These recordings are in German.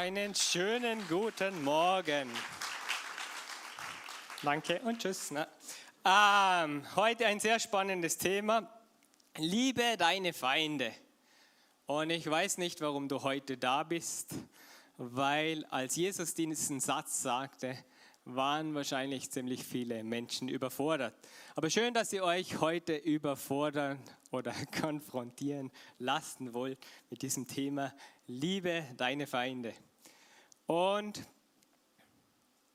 Einen schönen guten Morgen. Danke und tschüss. Ne? Ähm, heute ein sehr spannendes Thema. Liebe deine Feinde. Und ich weiß nicht, warum du heute da bist, weil als Jesus diesen Satz sagte, waren wahrscheinlich ziemlich viele Menschen überfordert. Aber schön, dass ihr euch heute überfordern oder konfrontieren lassen wollt mit diesem Thema Liebe deine Feinde. Und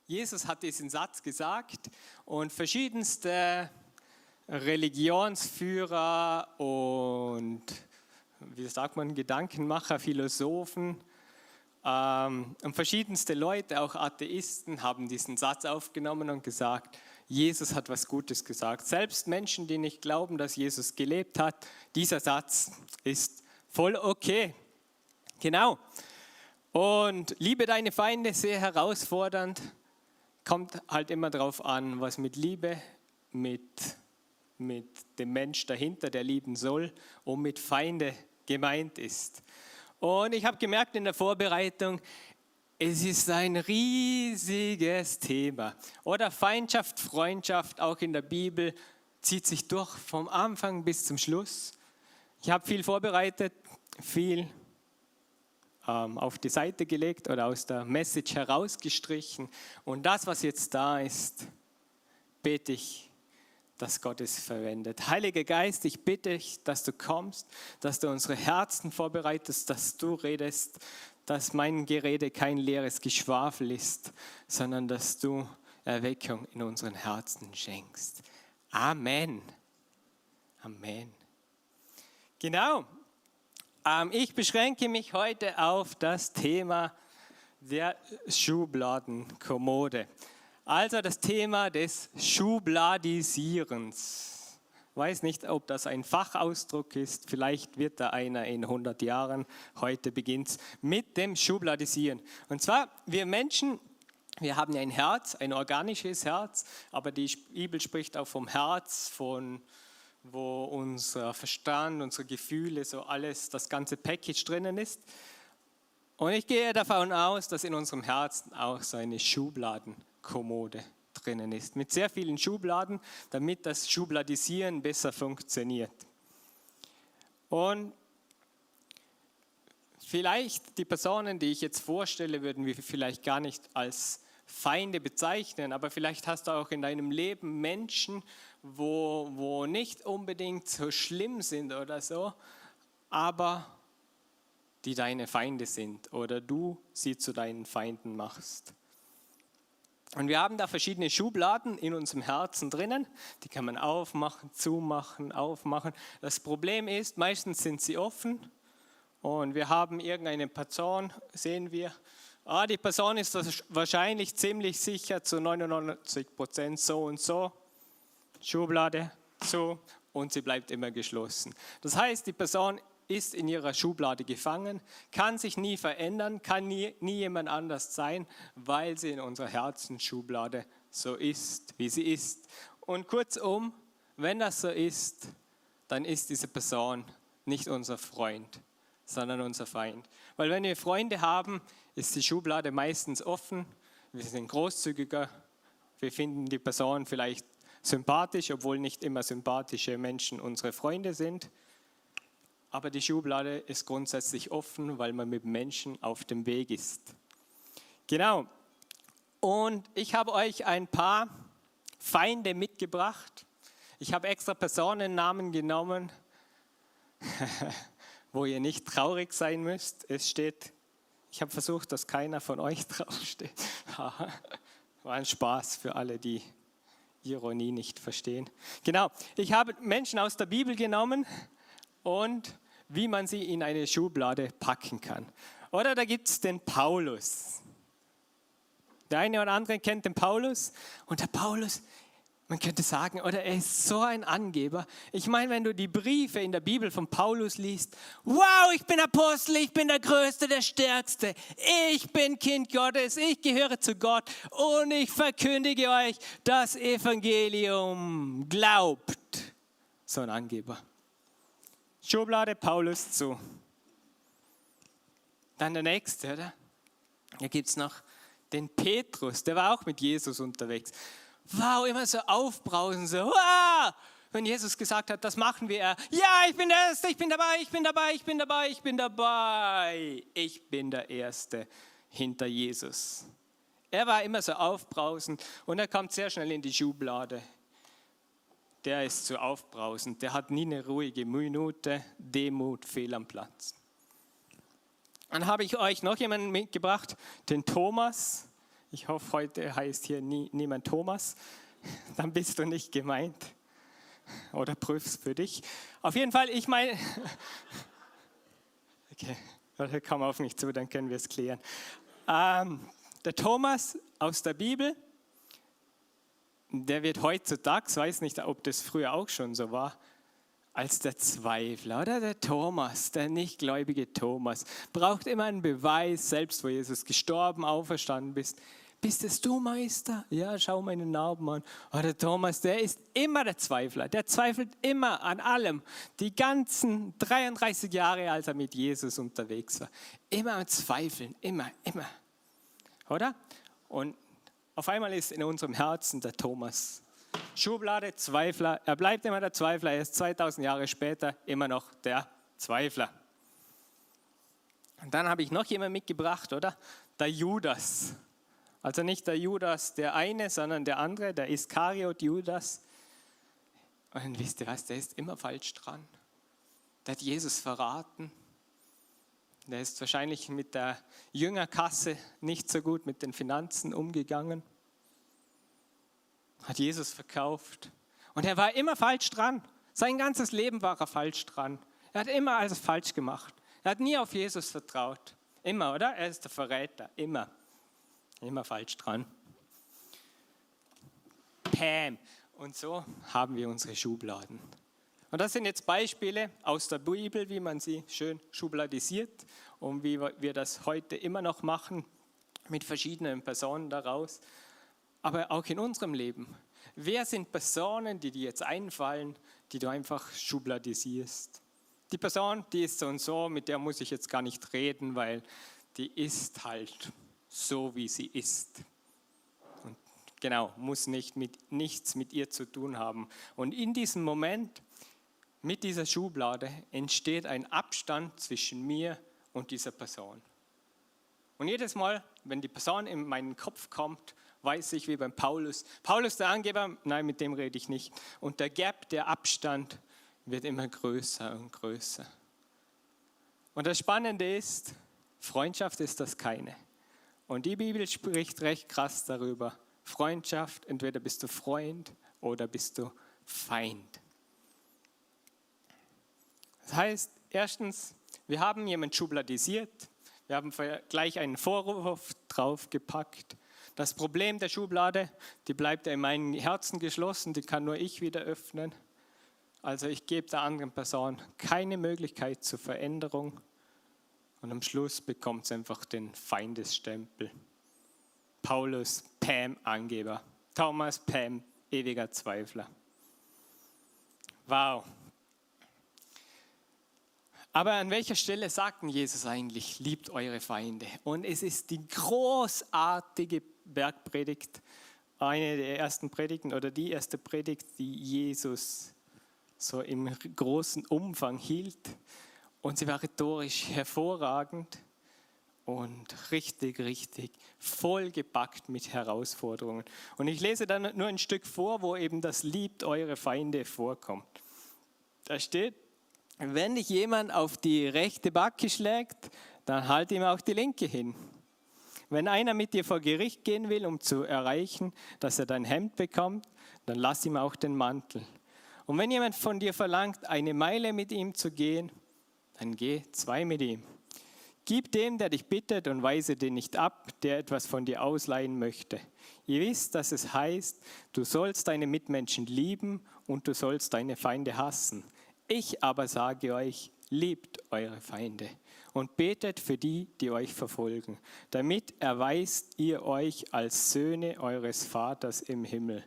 Jesus hat diesen Satz gesagt und verschiedenste Religionsführer und, wie sagt man, Gedankenmacher, Philosophen ähm, und verschiedenste Leute, auch Atheisten, haben diesen Satz aufgenommen und gesagt, Jesus hat was Gutes gesagt. Selbst Menschen, die nicht glauben, dass Jesus gelebt hat, dieser Satz ist voll okay. Genau. Und liebe deine Feinde, sehr herausfordernd. Kommt halt immer darauf an, was mit Liebe, mit, mit dem Mensch dahinter, der lieben soll, und mit Feinde gemeint ist. Und ich habe gemerkt in der Vorbereitung, es ist ein riesiges Thema. Oder Feindschaft, Freundschaft, auch in der Bibel, zieht sich durch vom Anfang bis zum Schluss. Ich habe viel vorbereitet, viel ähm, auf die Seite gelegt oder aus der Message herausgestrichen. Und das, was jetzt da ist, bete ich, dass Gott es verwendet. Heiliger Geist, ich bitte dich, dass du kommst, dass du unsere Herzen vorbereitest, dass du redest, dass mein Gerede kein leeres Geschwafel ist, sondern dass du Erweckung in unseren Herzen schenkst. Amen. Amen. Genau, ähm, ich beschränke mich heute auf das Thema der Schubladenkommode. Also das Thema des Schubladisierens. Weiß nicht, ob das ein Fachausdruck ist. Vielleicht wird da einer in 100 Jahren. Heute beginnt es mit dem Schubladisieren. Und zwar, wir Menschen, wir haben ein Herz, ein organisches Herz, aber die Bibel spricht auch vom Herz, von wo unser Verstand, unsere Gefühle, so alles, das ganze Package drinnen ist. Und ich gehe davon aus, dass in unserem Herzen auch so eine Schubladenkommode drinnen ist, mit sehr vielen Schubladen, damit das Schubladisieren besser funktioniert. Und vielleicht die Personen, die ich jetzt vorstelle, würden wir vielleicht gar nicht als Feinde bezeichnen, aber vielleicht hast du auch in deinem Leben Menschen, wo, wo nicht unbedingt so schlimm sind oder so, aber die deine Feinde sind oder du sie zu deinen Feinden machst. Und wir haben da verschiedene Schubladen in unserem Herzen drinnen, die kann man aufmachen, zumachen, aufmachen. Das Problem ist, meistens sind sie offen und wir haben irgendeine Person, sehen wir, ah, die Person ist wahrscheinlich ziemlich sicher zu 99 Prozent so und so Schublade zu und sie bleibt immer geschlossen. Das heißt, die Person ist in ihrer Schublade gefangen, kann sich nie verändern, kann nie, nie jemand anders sein, weil sie in unserer Herzensschublade so ist, wie sie ist. Und kurzum, wenn das so ist, dann ist diese Person nicht unser Freund, sondern unser Feind. Weil wenn wir Freunde haben, ist die Schublade meistens offen, wir sind großzügiger, wir finden die Person vielleicht sympathisch, obwohl nicht immer sympathische Menschen unsere Freunde sind. Aber die Schublade ist grundsätzlich offen, weil man mit Menschen auf dem Weg ist. Genau. Und ich habe euch ein paar Feinde mitgebracht. Ich habe extra Personennamen genommen, wo ihr nicht traurig sein müsst. Es steht, ich habe versucht, dass keiner von euch draufsteht. War ein Spaß für alle, die Ironie nicht verstehen. Genau, ich habe Menschen aus der Bibel genommen und wie man sie in eine Schublade packen kann. Oder da gibt es den Paulus. Der eine oder andere kennt den Paulus und der Paulus man könnte sagen, oder er ist so ein Angeber. Ich meine, wenn du die Briefe in der Bibel von Paulus liest, wow, ich bin Apostel, ich bin der Größte, der Stärkste, ich bin Kind Gottes, ich gehöre zu Gott und ich verkündige euch das Evangelium. Glaubt. So ein Angeber. Schublade Paulus zu. Dann der nächste, oder? Da gibt es noch den Petrus, der war auch mit Jesus unterwegs. Wow, immer so aufbrausen, so, wow! wenn Jesus gesagt hat, das machen wir, ja, ich bin der Erste, ich bin dabei, ich bin dabei, ich bin dabei, ich bin dabei. Ich bin der Erste hinter Jesus. Er war immer so aufbrausend und er kommt sehr schnell in die Schublade. Der ist zu aufbrausend, der hat nie eine ruhige Minute, Demut, fehl am Platz. Dann habe ich euch noch jemanden mitgebracht, den Thomas. Ich hoffe, heute heißt hier nie, niemand Thomas. Dann bist du nicht gemeint. Oder prüfst für dich. Auf jeden Fall, ich meine. Okay, komm auf mich zu, dann können wir es klären. Ähm, der Thomas aus der Bibel, der wird heutzutage, ich weiß nicht, ob das früher auch schon so war, als der Zweifler oder der Thomas, der nichtgläubige Thomas, braucht immer einen Beweis, selbst wo Jesus gestorben, auferstanden bist. Bist es du, Meister? Ja, schau meine Narben an. Oh, der Thomas, der ist immer der Zweifler. Der zweifelt immer an allem. Die ganzen 33 Jahre, als er mit Jesus unterwegs war. Immer am Zweifeln, immer, immer oder? Und auf einmal ist in unserem Herzen der Thomas. Schublade, Zweifler. Er bleibt immer der Zweifler. Er ist 2000 Jahre später immer noch der Zweifler. Und dann habe ich noch jemanden mitgebracht, oder? Der Judas. Also nicht der Judas, der eine, sondern der andere, der Iskariot Judas. Und wisst ihr was, der ist immer falsch dran. Der hat Jesus verraten. Der ist wahrscheinlich mit der Jüngerkasse nicht so gut mit den Finanzen umgegangen. Hat Jesus verkauft. Und er war immer falsch dran. Sein ganzes Leben war er falsch dran. Er hat immer alles falsch gemacht. Er hat nie auf Jesus vertraut. Immer, oder? Er ist der Verräter. Immer. Immer falsch dran. Pam. Und so haben wir unsere Schubladen. Und das sind jetzt Beispiele aus der Bibel, wie man sie schön schubladisiert und wie wir das heute immer noch machen mit verschiedenen Personen daraus. Aber auch in unserem Leben. Wer sind Personen, die dir jetzt einfallen, die du einfach schubladisierst? Die Person, die ist so und so, mit der muss ich jetzt gar nicht reden, weil die ist halt so, wie sie ist. Und genau, muss nicht mit, nichts mit ihr zu tun haben. Und in diesem Moment mit dieser Schublade entsteht ein Abstand zwischen mir und dieser Person. Und jedes Mal, wenn die Person in meinen Kopf kommt, weiß ich wie beim Paulus, Paulus der Angeber, nein, mit dem rede ich nicht. Und der Gap, der Abstand wird immer größer und größer. Und das Spannende ist, Freundschaft ist das keine. Und die Bibel spricht recht krass darüber. Freundschaft, entweder bist du Freund oder bist du Feind. Das heißt, erstens, wir haben jemanden schubladisiert, wir haben gleich einen Vorwurf draufgepackt. Das Problem der Schublade, die bleibt in meinem Herzen geschlossen, die kann nur ich wieder öffnen. Also ich gebe der anderen Person keine Möglichkeit zur Veränderung und am Schluss bekommt es einfach den Feindesstempel. Paulus, Pam, Angeber. Thomas, Pam, ewiger Zweifler. Wow, aber an welcher Stelle sagt denn Jesus eigentlich, liebt eure Feinde? Und es ist die großartige Bergpredigt, eine der ersten Predigten oder die erste Predigt, die Jesus so im großen Umfang hielt. Und sie war rhetorisch hervorragend und richtig, richtig vollgepackt mit Herausforderungen. Und ich lese dann nur ein Stück vor, wo eben das Liebt eure Feinde vorkommt. Da steht, wenn dich jemand auf die rechte Backe schlägt, dann halt ihm auch die linke hin. Wenn einer mit dir vor Gericht gehen will, um zu erreichen, dass er dein Hemd bekommt, dann lass ihm auch den Mantel. Und wenn jemand von dir verlangt, eine Meile mit ihm zu gehen, geh zwei mit ihm. Gib dem, der dich bittet, und weise den nicht ab, der etwas von dir ausleihen möchte. Ihr wisst, dass es heißt, du sollst deine Mitmenschen lieben und du sollst deine Feinde hassen. Ich aber sage euch, liebt eure Feinde und betet für die, die euch verfolgen. Damit erweist ihr euch als Söhne eures Vaters im Himmel.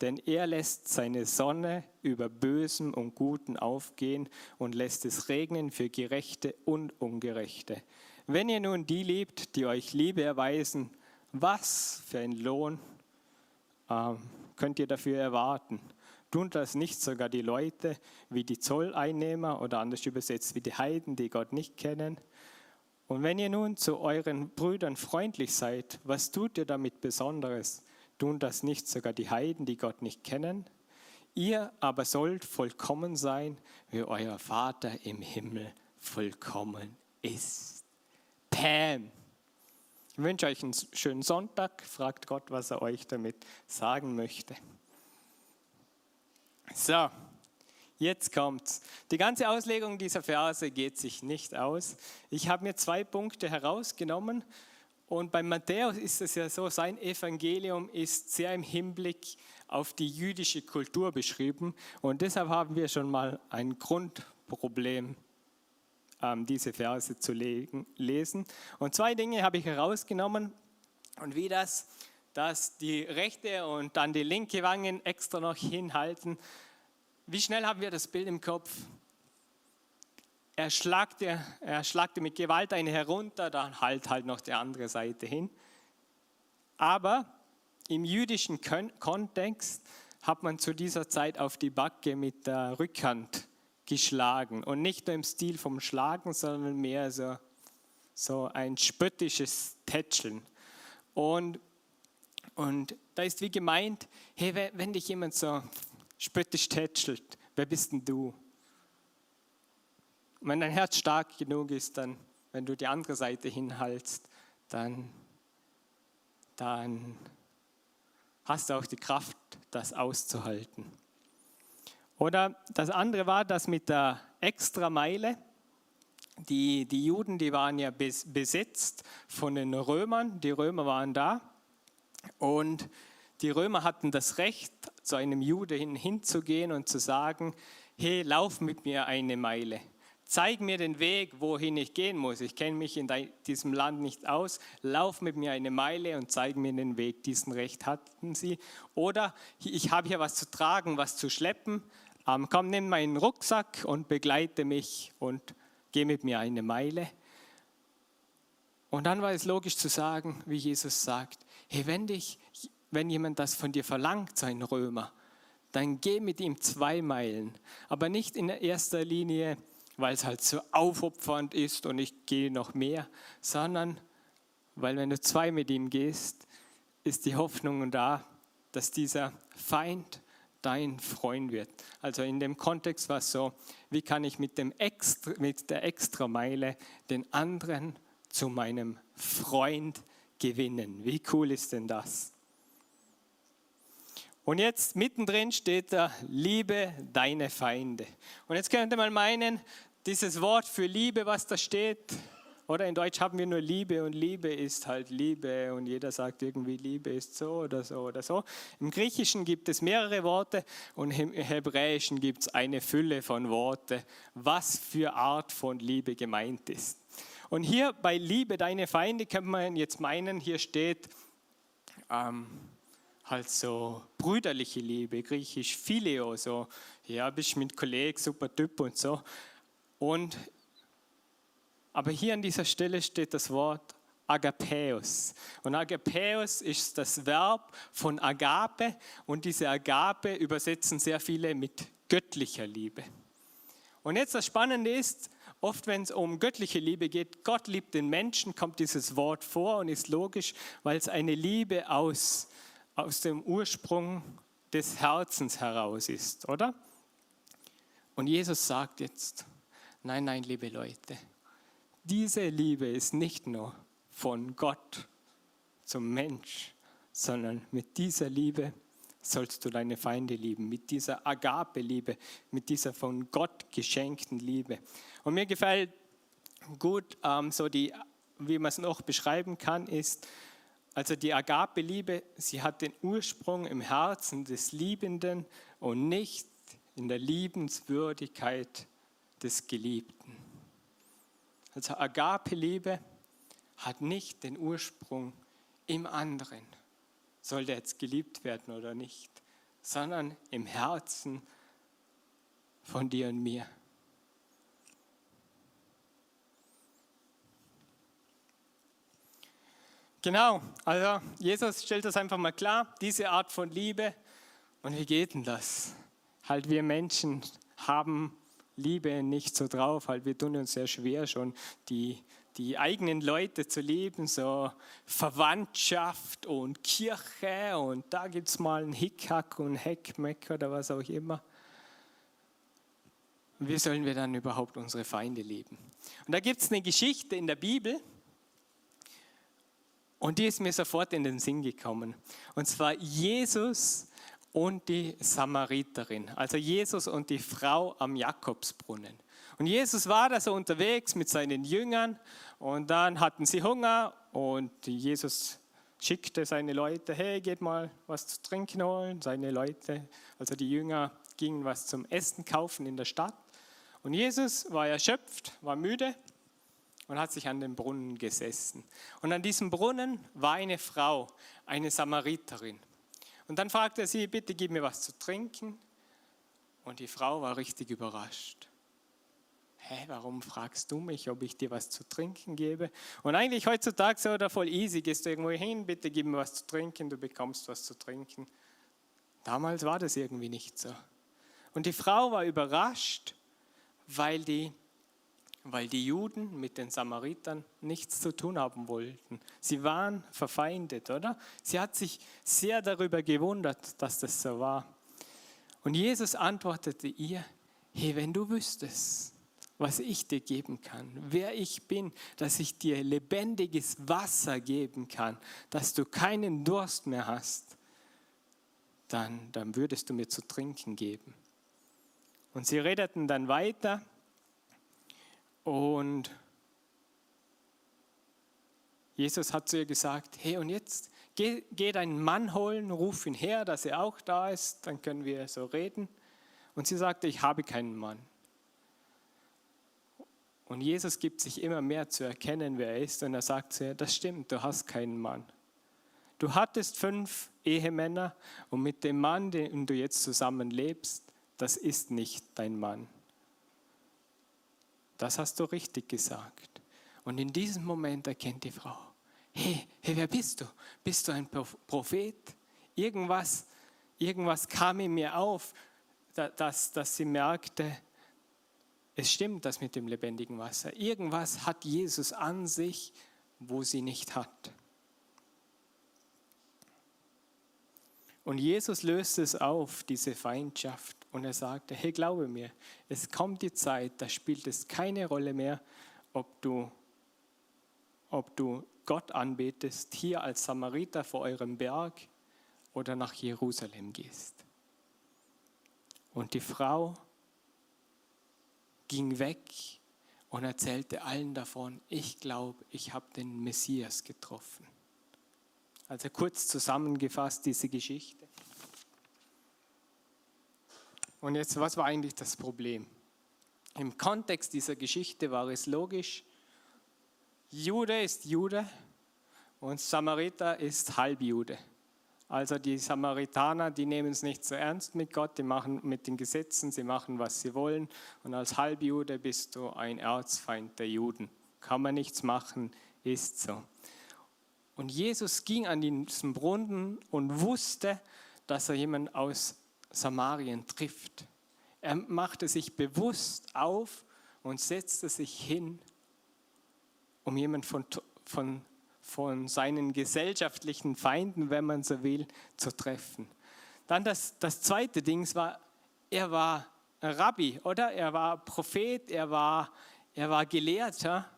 Denn er lässt seine Sonne über Bösen und Guten aufgehen und lässt es regnen für Gerechte und Ungerechte. wenn ihr nun die liebt, die euch Liebe erweisen, was für einen Lohn ähm, könnt ihr dafür erwarten? Tun das nicht sogar die Leute wie die Zolleinnehmer oder anders übersetzt wie die Heiden, die Gott nicht kennen? Und wenn ihr nun zu euren Brüdern freundlich seid, was tut ihr damit Besonderes? Tun das nicht sogar die Heiden, die Gott nicht kennen? Ihr aber sollt vollkommen sein, wie euer Vater im Himmel vollkommen ist. Pam! Ich wünsche euch einen schönen Sonntag. Fragt Gott, was er euch damit sagen möchte. So, jetzt kommt's. Die ganze Auslegung dieser Verse geht sich nicht aus. Ich habe mir zwei Punkte herausgenommen und bei Matthäus ist es ja so, sein Evangelium ist sehr im Hinblick auf die jüdische Kultur beschrieben und deshalb haben wir schon mal ein Grundproblem ähm, diese Verse zu lesen. Und zwei Dinge habe ich herausgenommen und wie das, dass die rechte und dann die linke Wangen extra noch hinhalten. Wie schnell haben wir das Bild im Kopf? Er schlagte, er schlagte mit Gewalt eine herunter, dann halt halt noch die andere Seite hin. Aber im jüdischen Kontext hat man zu dieser Zeit auf die Backe mit der Rückhand geschlagen. Und nicht nur im Stil vom Schlagen, sondern mehr so, so ein spöttisches Tätscheln. Und, und da ist wie gemeint, hey, wenn dich jemand so spöttisch tätschelt, wer bist denn du? Und wenn dein Herz stark genug ist, dann, wenn du die andere Seite hinhaltst, dann, dann hast du auch die Kraft, das auszuhalten. Oder das andere war das mit der Extrameile. Die, die Juden, die waren ja besetzt von den Römern. Die Römer waren da. Und die Römer hatten das Recht, zu einem Jude hin, hinzugehen und zu sagen, hey, lauf mit mir eine Meile. Zeig mir den Weg, wohin ich gehen muss. Ich kenne mich in diesem Land nicht aus. Lauf mit mir eine Meile und zeig mir den Weg. Diesen Recht hatten sie. Oder ich habe hier was zu tragen, was zu schleppen ähm, komm, nimm meinen Rucksack und begleite mich und geh mit mir eine Meile. Und dann war es logisch zu sagen, wie Jesus sagt, hey, wenn, dich, wenn jemand das von dir verlangt, sein Römer, dann geh mit ihm zwei Meilen. Aber nicht in erster Linie, weil es halt so aufopfernd ist und ich gehe noch mehr, sondern weil wenn du zwei mit ihm gehst, ist die Hoffnung da, dass dieser Feind dein Freund wird. Also in dem Kontext war es so, wie kann ich mit, dem Extra, mit der Extrameile den anderen zu meinem Freund gewinnen. Wie cool ist denn das? Und jetzt mittendrin steht da, liebe deine Feinde. Und jetzt könnte man meinen, dieses Wort für Liebe, was da steht, oder in Deutsch haben wir nur Liebe und Liebe ist halt Liebe und jeder sagt irgendwie Liebe ist so oder so oder so. Im Griechischen gibt es mehrere Worte und im Hebräischen gibt es eine Fülle von Worten, was für Art von Liebe gemeint ist. Und hier bei Liebe deine Feinde könnte man jetzt meinen, hier steht ähm, halt so brüderliche Liebe, griechisch Phileo, so, ja, bist mit Kollegen, super Typ und so. Und aber hier an dieser Stelle steht das Wort Agapeus. Und Agapeus ist das Verb von Agape und diese Agape übersetzen sehr viele mit göttlicher Liebe. Und jetzt das Spannende ist, oft wenn es um göttliche Liebe geht, Gott liebt den Menschen, kommt dieses Wort vor und ist logisch, weil es eine Liebe aus, aus dem Ursprung des Herzens heraus ist, oder? Und Jesus sagt jetzt, nein, nein, liebe Leute, diese Liebe ist nicht nur von Gott zum Mensch, sondern mit dieser Liebe sollst du deine Feinde lieben, mit dieser Agape-Liebe, mit dieser von Gott geschenkten Liebe. Und mir gefällt gut, ähm, so die, wie man es noch beschreiben kann, ist, also die Agape-Liebe, sie hat den Ursprung im Herzen des Liebenden und nicht in der Liebenswürdigkeit des Geliebten. Also Agape-Liebe hat nicht den Ursprung im anderen, soll der jetzt geliebt werden oder nicht, sondern im Herzen von dir und mir. Genau, also Jesus stellt das einfach mal klar, diese Art von Liebe. Und wie geht denn das? Halt wir Menschen haben Liebe nicht so drauf, halt wir tun uns sehr schwer schon die, die eigenen Leute zu lieben, so Verwandtschaft und Kirche und da gibt es mal einen Hickhack und Heckmeck oder was auch immer. wie sollen wir dann überhaupt unsere Feinde lieben? Und da gibt es eine Geschichte in der Bibel, und die ist mir sofort in den Sinn gekommen. Und zwar Jesus und die Samariterin. Also Jesus und die Frau am Jakobsbrunnen. Und Jesus war da so unterwegs mit seinen Jüngern und dann hatten sie Hunger und Jesus schickte seine Leute, hey, geht mal was zu trinken holen. Seine Leute, also die Jünger, gingen was zum Essen kaufen in der Stadt. Und Jesus war erschöpft, war müde und hat sich an den Brunnen gesessen. Und an diesem Brunnen war eine Frau, eine Samariterin. Und dann fragte er sie, bitte gib mir was zu trinken. Und die Frau war richtig überrascht. Hä, warum fragst du mich, ob ich dir was zu trinken gebe? Und eigentlich heutzutage so oder voll easy, gehst du irgendwo hin, bitte gib mir was zu trinken, du bekommst was zu trinken. Damals war das irgendwie nicht so. Und die Frau war überrascht, weil die weil die Juden mit den Samaritern nichts zu tun haben wollten. Sie waren verfeindet, oder? Sie hat sich sehr darüber gewundert, dass das so war. Und Jesus antwortete ihr, hey, wenn du wüsstest, was ich dir geben kann, wer ich bin, dass ich dir lebendiges Wasser geben kann, dass du keinen Durst mehr hast, dann, dann würdest du mir zu trinken geben. Und sie redeten dann weiter und Jesus hat zu ihr gesagt, hey und jetzt geh, geh deinen Mann holen, ruf ihn her, dass er auch da ist, dann können wir so reden. Und sie sagte, ich habe keinen Mann. Und Jesus gibt sich immer mehr zu erkennen, wer er ist. Und er sagt zu ihr, das stimmt, du hast keinen Mann. Du hattest fünf Ehemänner und mit dem Mann, den du jetzt zusammenlebst, das ist nicht dein Mann. Das hast du richtig gesagt. Und in diesem Moment erkennt die Frau, hey, hey, wer bist du? Bist du ein Prophet? Irgendwas, irgendwas kam in mir auf, dass, dass sie merkte, es stimmt das mit dem lebendigen Wasser. Irgendwas hat Jesus an sich, wo sie nicht hat. Und Jesus löst es auf, diese Feindschaft. Und er sagte, hey, glaube mir, es kommt die Zeit, da spielt es keine Rolle mehr, ob du, ob du Gott anbetest, hier als Samariter vor eurem Berg oder nach Jerusalem gehst. Und die Frau ging weg und erzählte allen davon, ich glaube, ich habe den Messias getroffen. Also kurz zusammengefasst diese Geschichte. Und jetzt, was war eigentlich das Problem? Im Kontext dieser Geschichte war es logisch, Jude ist Jude und Samariter ist Halbjude. Also die Samaritaner, die nehmen es nicht so ernst mit Gott, die machen mit den Gesetzen, sie machen, was sie wollen. Und als Halbjude bist du ein Erzfeind der Juden. Kann man nichts machen, ist so. Und Jesus ging an diesen Brunnen und wusste, dass er jemanden aus Samarien trifft. Er machte sich bewusst auf und setzte sich hin, um jemanden von, von, von seinen gesellschaftlichen Feinden, wenn man so will, zu treffen. Dann das, das zweite Ding war, er war Rabbi, oder? Er war Prophet, er war, er war Gelehrter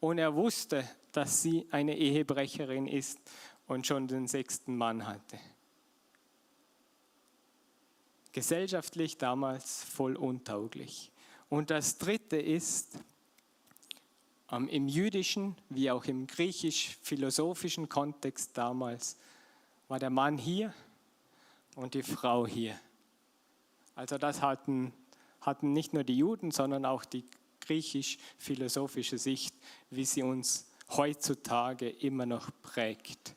und er wusste, dass sie eine Ehebrecherin ist und schon den sechsten Mann hatte gesellschaftlich damals voll untauglich. Und das Dritte ist, im jüdischen wie auch im griechisch-philosophischen Kontext damals war der Mann hier und die Frau hier. Also das hatten, hatten nicht nur die Juden, sondern auch die griechisch-philosophische Sicht, wie sie uns heutzutage immer noch prägt.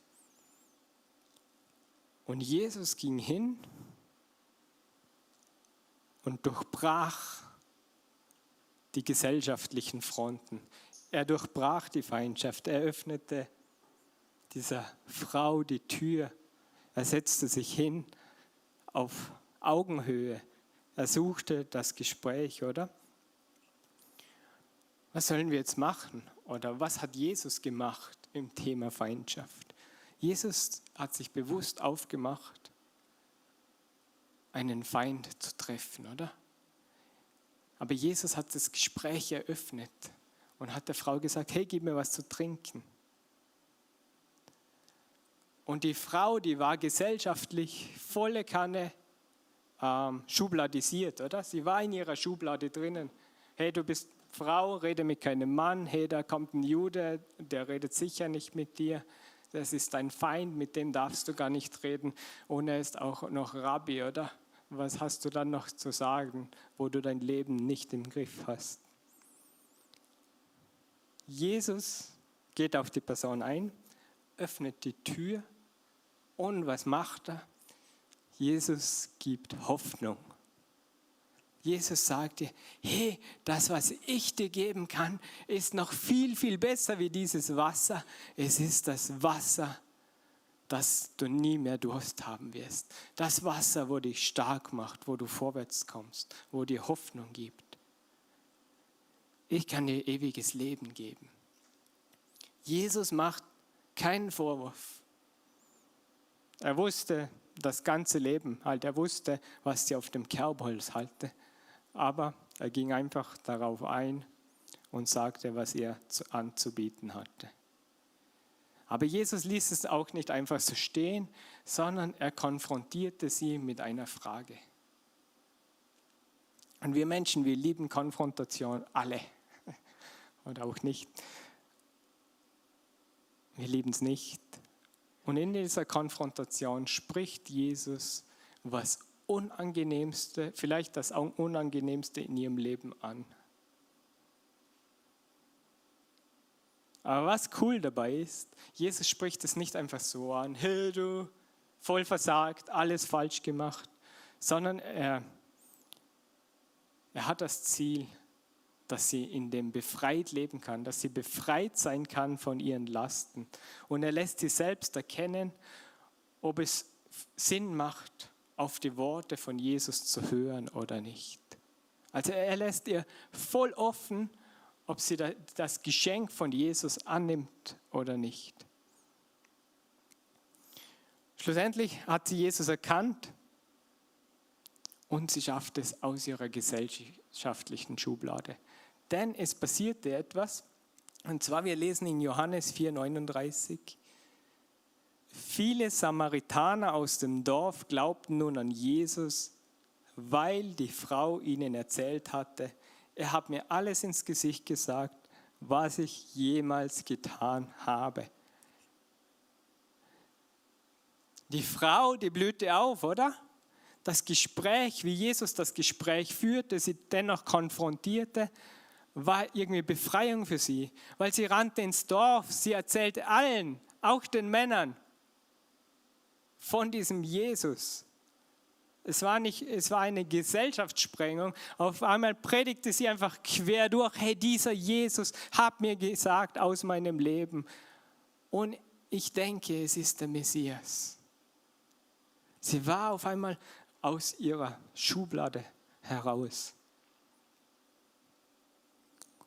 Und Jesus ging hin und durchbrach die gesellschaftlichen Fronten. Er durchbrach die Feindschaft, er öffnete dieser Frau die Tür. Er setzte sich hin auf Augenhöhe. Er suchte das Gespräch, oder? Was sollen wir jetzt machen? Oder was hat Jesus gemacht im Thema Feindschaft? Jesus hat sich bewusst aufgemacht, einen Feind zu treffen, oder? Aber Jesus hat das Gespräch eröffnet und hat der Frau gesagt, hey, gib mir was zu trinken. Und die Frau, die war gesellschaftlich volle Kanne ähm, schubladisiert, oder? Sie war in ihrer Schublade drinnen. Hey, du bist Frau, rede mit keinem Mann. Hey, da kommt ein Jude, der redet sicher nicht mit dir. Das ist dein Feind, mit dem darfst du gar nicht reden. Und er ist auch noch Rabbi, oder? Was hast du dann noch zu sagen, wo du dein Leben nicht im Griff hast? Jesus geht auf die Person ein, öffnet die Tür und was macht er? Jesus gibt Hoffnung. Jesus sagte, hey, das, was ich dir geben kann, ist noch viel, viel besser wie dieses Wasser. Es ist das Wasser, dass du nie mehr Durst haben wirst. Das Wasser, wo dich stark macht, wo du vorwärts kommst, wo dir Hoffnung gibt. Ich kann dir ewiges Leben geben. Jesus macht keinen Vorwurf. Er wusste das ganze Leben, halt, er wusste, was sie auf dem Kerbholz halte. Aber er ging einfach darauf ein und sagte, was er anzubieten hatte. Aber Jesus ließ es auch nicht einfach so stehen, sondern er konfrontierte sie mit einer Frage. Und wir Menschen, wir lieben Konfrontation alle. Oder auch nicht. Wir lieben es nicht. Und in dieser Konfrontation spricht Jesus was Unangenehmste, vielleicht das Unangenehmste in ihrem Leben an. Aber was cool dabei ist, Jesus spricht es nicht einfach so an, hey du, voll versagt, alles falsch gemacht, sondern er, er hat das Ziel, dass sie in dem befreit leben kann, dass sie befreit sein kann von ihren Lasten. Und er lässt sie selbst erkennen, ob es Sinn macht, auf die Worte von Jesus zu hören oder nicht. Also er lässt ihr voll offen, ob sie das Geschenk von Jesus annimmt oder nicht. Schlussendlich hat sie Jesus erkannt und sie schafft es aus ihrer gesellschaftlichen Schublade. Denn es passierte etwas, und zwar wir lesen in Johannes 4:39, viele Samaritaner aus dem Dorf glaubten nun an Jesus, weil die Frau ihnen erzählt hatte, er hat mir alles ins Gesicht gesagt, was ich jemals getan habe. Die Frau, die blühte auf, oder? Das Gespräch, wie Jesus das Gespräch führte, sie dennoch konfrontierte, war irgendwie Befreiung für sie, weil sie rannte ins Dorf, sie erzählte allen, auch den Männern, von diesem Jesus. Es war, nicht, es war eine Gesellschaftssprengung. Auf einmal predigte sie einfach quer durch, hey, dieser Jesus hat mir gesagt aus meinem Leben. Und ich denke, es ist der Messias. Sie war auf einmal aus ihrer Schublade heraus.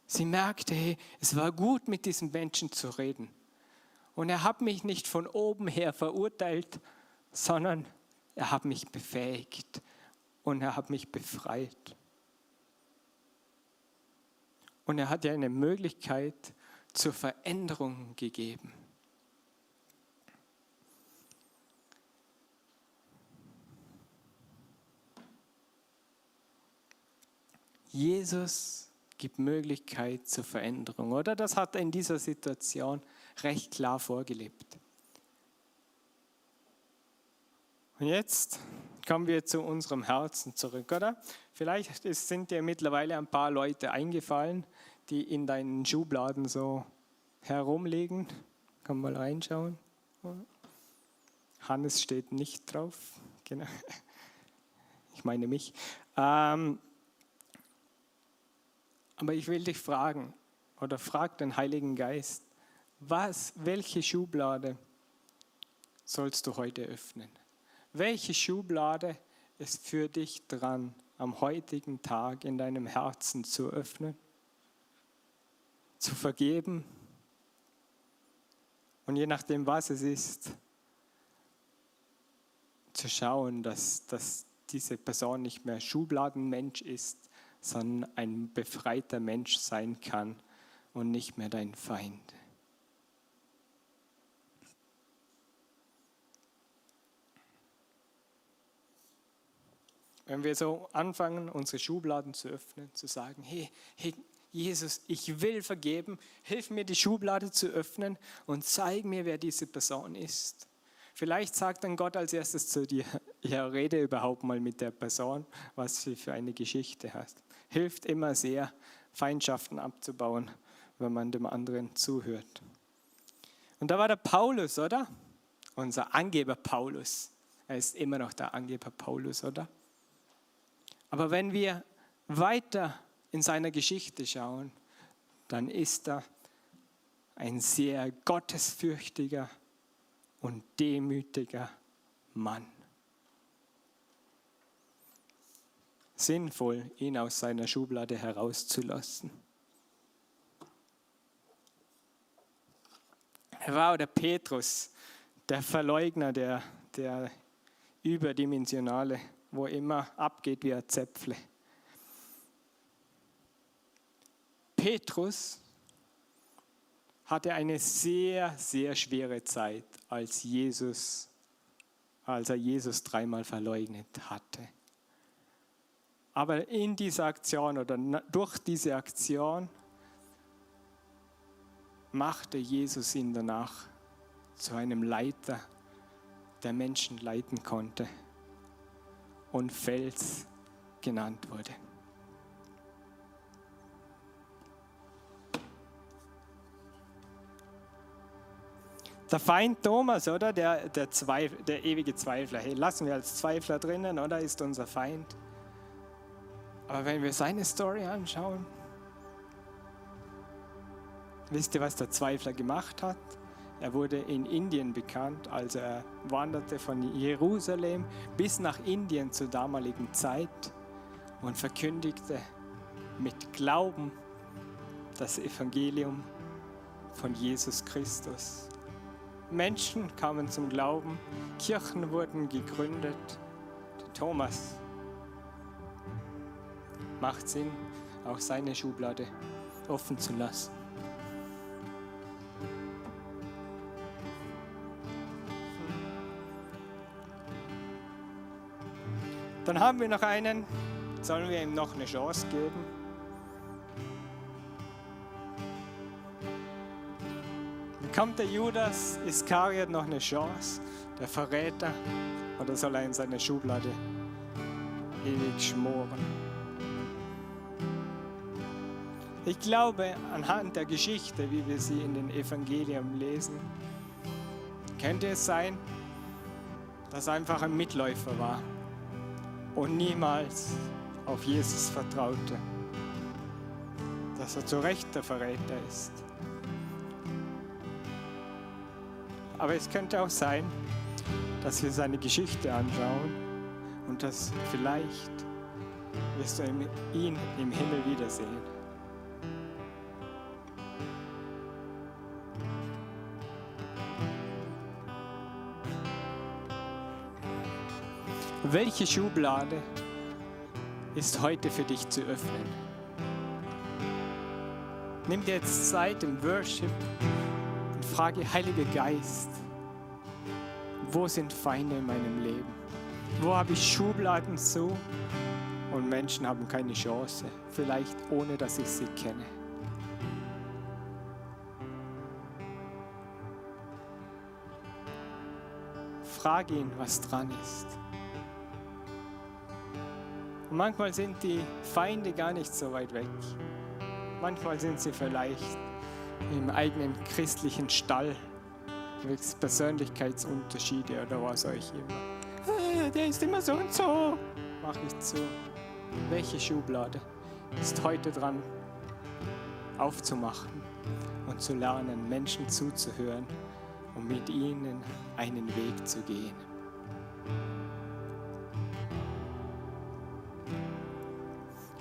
Sie merkte, hey, es war gut, mit diesem Menschen zu reden. Und er hat mich nicht von oben her verurteilt, sondern er hat mich befähigt und er hat mich befreit. Und er hat dir eine Möglichkeit zur Veränderung gegeben. Jesus gibt Möglichkeit zur Veränderung, oder? Das hat er in dieser Situation recht klar vorgelebt. Und jetzt kommen wir zu unserem Herzen zurück, oder? Vielleicht sind dir mittlerweile ein paar Leute eingefallen, die in deinen Schubladen so herumliegen. Kann mal reinschauen. Hannes steht nicht drauf. Genau. Ich meine mich. Ähm, aber ich will dich fragen oder frag den Heiligen Geist, was, welche Schublade sollst du heute öffnen? Welche Schublade ist für dich dran, am heutigen Tag in deinem Herzen zu öffnen, zu vergeben? Und je nachdem, was es ist, zu schauen, dass, dass diese Person nicht mehr Schubladenmensch ist, sondern ein befreiter Mensch sein kann und nicht mehr dein Feind. Wenn wir so anfangen, unsere Schubladen zu öffnen, zu sagen, hey, hey Jesus, ich will vergeben, hilf mir die Schublade zu öffnen und zeig mir, wer diese Person ist. Vielleicht sagt dann Gott als erstes zu dir, ja, rede überhaupt mal mit der Person, was sie für eine Geschichte hat. Hilft immer sehr, Feindschaften abzubauen, wenn man dem anderen zuhört. Und da war der Paulus, oder? Unser Angeber Paulus. Er ist immer noch der Angeber Paulus, oder? Aber wenn wir weiter in seiner Geschichte schauen, dann ist er ein sehr gottesfürchtiger und demütiger Mann. Sinnvoll, ihn aus seiner Schublade herauszulassen. Er war der Petrus, der Verleugner, der, der überdimensionale, wo immer abgeht wie ein Zäpfle. Petrus hatte eine sehr, sehr schwere Zeit, als Jesus, als er Jesus dreimal verleugnet hatte. Aber in dieser Aktion oder durch diese Aktion machte Jesus ihn danach zu einem Leiter, der Menschen leiten konnte und Fels genannt wurde. Der Feind Thomas, oder? Der, der, Zweif, der ewige Zweifler. Hey, lassen wir als Zweifler drinnen, oder? Ist unser Feind. Aber wenn wir seine Story anschauen, wisst ihr, was der Zweifler gemacht hat? Er wurde in Indien bekannt, also er wanderte von Jerusalem bis nach Indien zur damaligen Zeit und verkündigte mit Glauben das Evangelium von Jesus Christus. Menschen kamen zum Glauben, Kirchen wurden gegründet. Thomas macht Sinn, auch seine Schublade offen zu lassen. Dann haben wir noch einen, sollen wir ihm noch eine Chance geben? Bekommt der Judas Iskariot noch eine Chance, der Verräter, oder soll er in seine Schublade ewig schmoren? Ich glaube, anhand der Geschichte, wie wir sie in den Evangelien lesen, könnte es sein, dass er einfach ein Mitläufer war und niemals auf Jesus vertraute, dass er zu Recht der Verräter ist. Aber es könnte auch sein, dass wir seine Geschichte anschauen und dass vielleicht wirst du ihn im Himmel wiedersehen. Welche Schublade ist heute für dich zu öffnen? Nimm dir jetzt Zeit im Worship frage, Heiliger Geist, wo sind Feinde in meinem Leben? Wo habe ich Schubladen zu und Menschen haben keine Chance, vielleicht ohne dass ich sie kenne? Frage ihn, was dran ist. Und manchmal sind die Feinde gar nicht so weit weg. Manchmal sind sie vielleicht im eigenen christlichen Stall. Persönlichkeitsunterschiede oder was euch immer. Äh, der ist immer so und so. Mach ich zu. Welche Schublade ist heute dran aufzumachen und zu lernen, Menschen zuzuhören, um mit ihnen einen Weg zu gehen.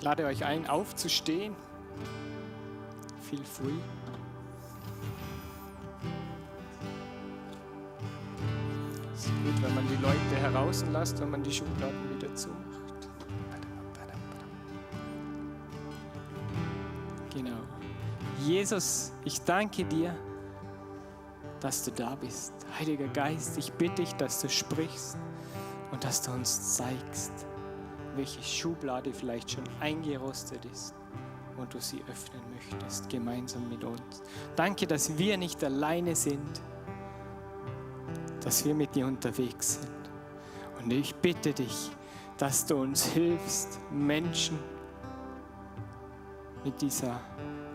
Lade euch ein, aufzustehen. Feel free. Es ist gut, wenn man die Leute heraus lässt, wenn man die Schubladen wieder zumacht. Genau. Jesus, ich danke dir, dass du da bist. Heiliger Geist, ich bitte dich, dass du sprichst und dass du uns zeigst, welche Schublade vielleicht schon eingerostet ist und du sie öffnen möchtest, gemeinsam mit uns. Danke, dass wir nicht alleine sind, dass wir mit dir unterwegs sind. Und ich bitte dich, dass du uns hilfst, Menschen mit dieser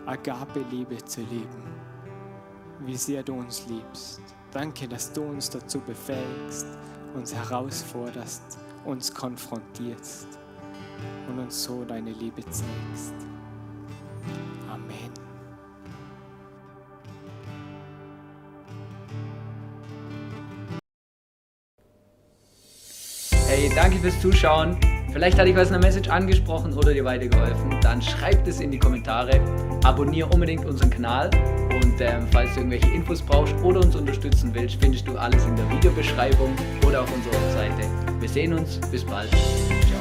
Agape-Liebe zu leben, wie sehr du uns liebst. Danke, dass du uns dazu befähigst, uns herausforderst, uns konfrontierst und uns so deine Liebe zeigst. Amen. Hey, danke fürs Zuschauen. Vielleicht hat dich was in der Message angesprochen oder dir weitergeholfen. Dann schreib es in die Kommentare. Abonniere unbedingt unseren Kanal. Und ähm, falls du irgendwelche Infos brauchst oder uns unterstützen willst, findest du alles in der Videobeschreibung oder auf unserer Seite. Wir sehen uns. Bis bald. Ciao.